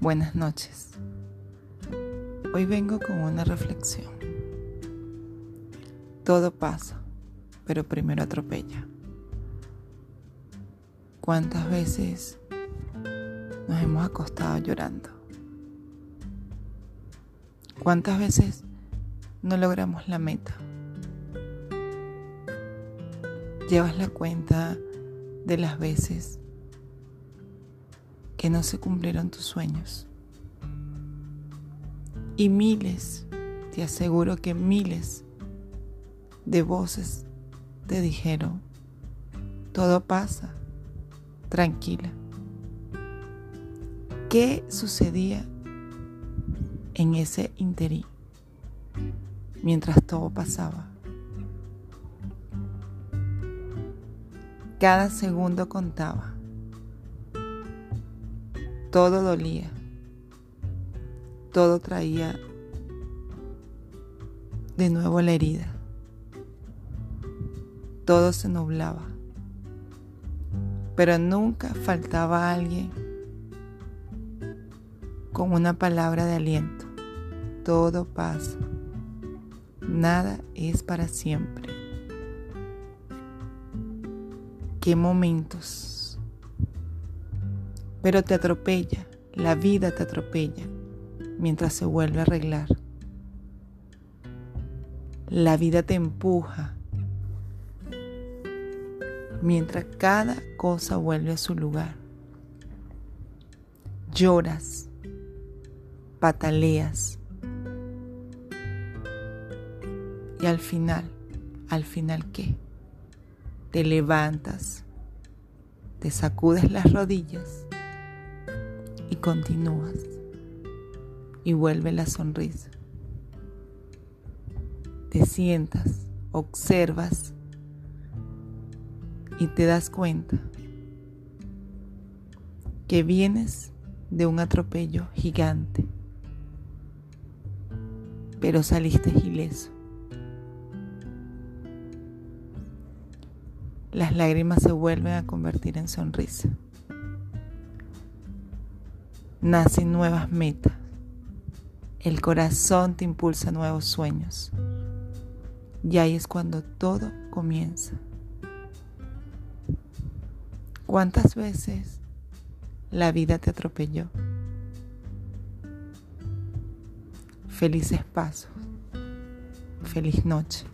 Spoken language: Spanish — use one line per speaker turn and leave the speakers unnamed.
Buenas noches. Hoy vengo con una reflexión. Todo pasa, pero primero atropella. ¿Cuántas veces nos hemos acostado llorando? ¿Cuántas veces no logramos la meta? Llevas la cuenta de las veces que no se cumplieron tus sueños. Y miles, te aseguro que miles de voces te dijeron, todo pasa, tranquila. ¿Qué sucedía en ese interín mientras todo pasaba? Cada segundo contaba. Todo dolía. Todo traía de nuevo la herida. Todo se nublaba. Pero nunca faltaba alguien con una palabra de aliento. Todo pasa. Nada es para siempre. Qué momentos pero te atropella, la vida te atropella mientras se vuelve a arreglar. La vida te empuja mientras cada cosa vuelve a su lugar. Lloras, pataleas y al final, al final qué? Te levantas, te sacudes las rodillas continúas y vuelve la sonrisa. Te sientas, observas y te das cuenta que vienes de un atropello gigante, pero saliste ileso. Las lágrimas se vuelven a convertir en sonrisa nacen nuevas metas. El corazón te impulsa nuevos sueños. Y ahí es cuando todo comienza. ¿Cuántas veces la vida te atropelló? Felices pasos. Feliz noche.